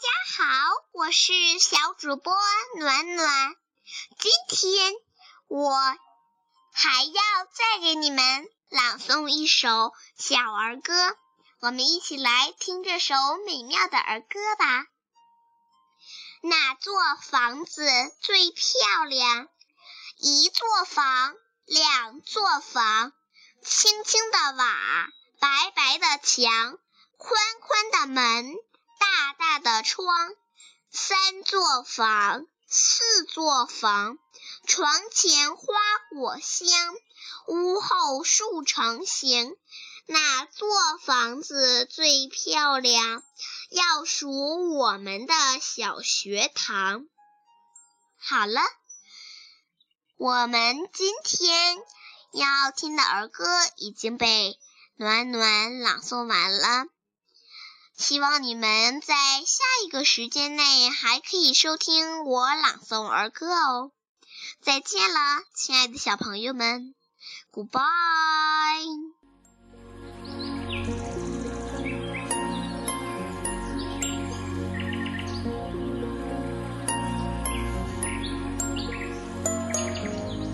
家好我是小主播暖暖。今天我还要再给你们朗诵一首小儿歌，我们一起来听这首美妙的儿歌吧。哪座房子最漂亮？一座房，两座房，青青的瓦，白白的墙，宽宽的门，的窗。三座房，四座房，床前花果香，屋后树成行。哪座房子最漂亮？要数我们的小学堂。好了，我们今天要听的儿歌已经被暖暖朗诵完了。希望你们在下一个时间内还可以收听我朗诵儿歌哦！再见了，亲爱的小朋友们，Goodbye。